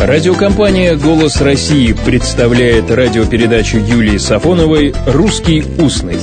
Радиокомпания «Голос России» представляет радиопередачу Юлии Сафоновой «Русский устный».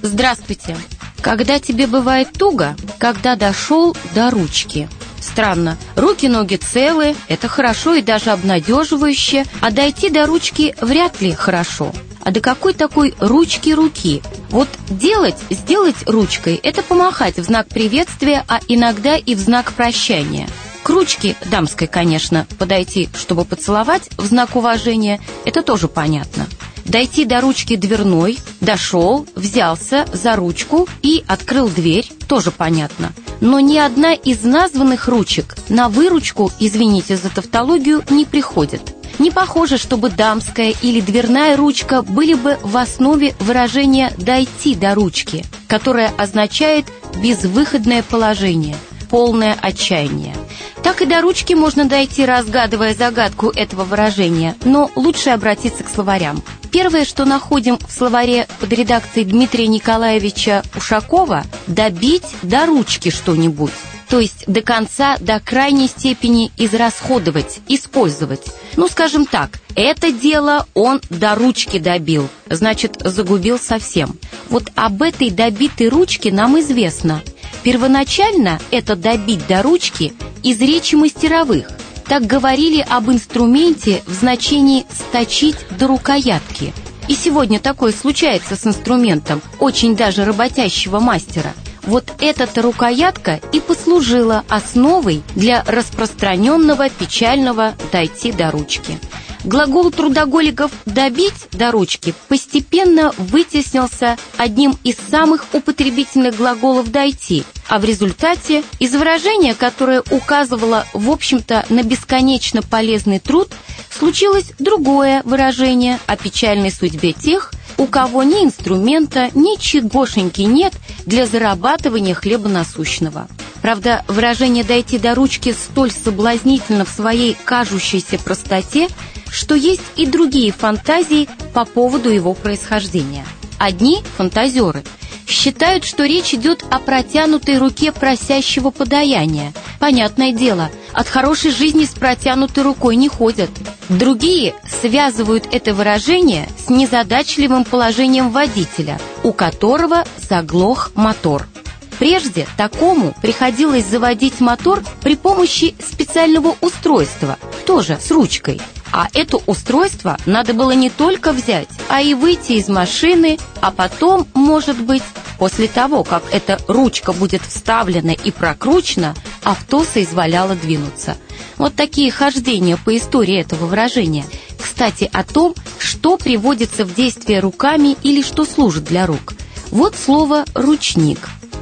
Здравствуйте. Когда тебе бывает туго, когда дошел до ручки. Странно, руки-ноги целы, это хорошо и даже обнадеживающе, а дойти до ручки вряд ли хорошо. А до какой такой ручки руки? Вот делать, сделать ручкой – это помахать в знак приветствия, а иногда и в знак прощания. К ручке, дамской, конечно, подойти, чтобы поцеловать в знак уважения – это тоже понятно. Дойти до ручки дверной, дошел, взялся за ручку и открыл дверь, тоже понятно. Но ни одна из названных ручек на выручку, извините за тавтологию, не приходит. Не похоже, чтобы дамская или дверная ручка были бы в основе выражения «дойти до ручки», которое означает «безвыходное положение», «полное отчаяние». Так и до ручки можно дойти, разгадывая загадку этого выражения, но лучше обратиться к словарям. Первое, что находим в словаре под редакцией Дмитрия Николаевича Ушакова – добить до ручки что-нибудь. То есть до конца, до крайней степени израсходовать, использовать. Ну, скажем так, это дело он до ручки добил, значит, загубил совсем. Вот об этой добитой ручке нам известно. Первоначально это добить до ручки из речи мастеровых. Так говорили об инструменте в значении «сточить до рукоятки». И сегодня такое случается с инструментом, очень даже работящего мастера. Вот эта рукоятка и послужила основой для распространенного печального «дойти до ручки». Глагол трудоголиков «добить» до ручки постепенно вытеснился одним из самых употребительных глаголов «дойти», а в результате из выражения, которое указывало, в общем-то, на бесконечно полезный труд, случилось другое выражение о печальной судьбе тех, у кого ни инструмента, ни чегошеньки нет для зарабатывания хлеба насущного. Правда, выражение «дойти до ручки» столь соблазнительно в своей кажущейся простоте, что есть и другие фантазии по поводу его происхождения. Одни фантазеры считают, что речь идет о протянутой руке просящего подаяния. Понятное дело, от хорошей жизни с протянутой рукой не ходят. Другие связывают это выражение с незадачливым положением водителя, у которого заглох мотор. Прежде такому приходилось заводить мотор при помощи специального устройства, тоже с ручкой – а это устройство надо было не только взять, а и выйти из машины, а потом, может быть, после того, как эта ручка будет вставлена и прокручена, авто соизволяло двинуться. Вот такие хождения по истории этого выражения. Кстати, о том, что приводится в действие руками или что служит для рук. Вот слово «ручник».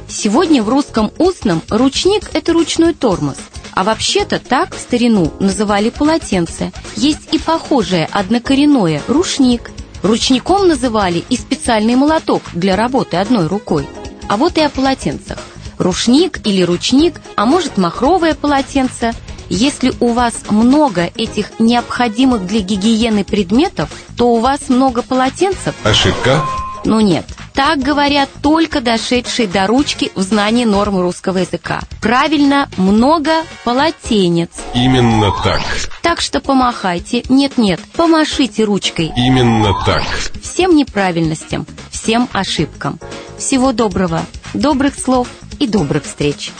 Сегодня в русском устном ручник – это ручной тормоз – а вообще-то так в старину называли полотенце. Есть и похожее однокоренное – рушник. Ручником называли и специальный молоток для работы одной рукой. А вот и о полотенцах. Рушник или ручник, а может махровое полотенце. Если у вас много этих необходимых для гигиены предметов, то у вас много полотенцев. Ошибка? Ну нет. Так говорят только дошедшие до ручки в знании норм русского языка. Правильно, много полотенец. Именно так. Так что помахайте, нет-нет, помашите ручкой. Именно так. Всем неправильностям, всем ошибкам. Всего доброго, добрых слов и добрых встреч.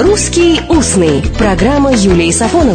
«Русский устный» – программа Юлии Сафоновой.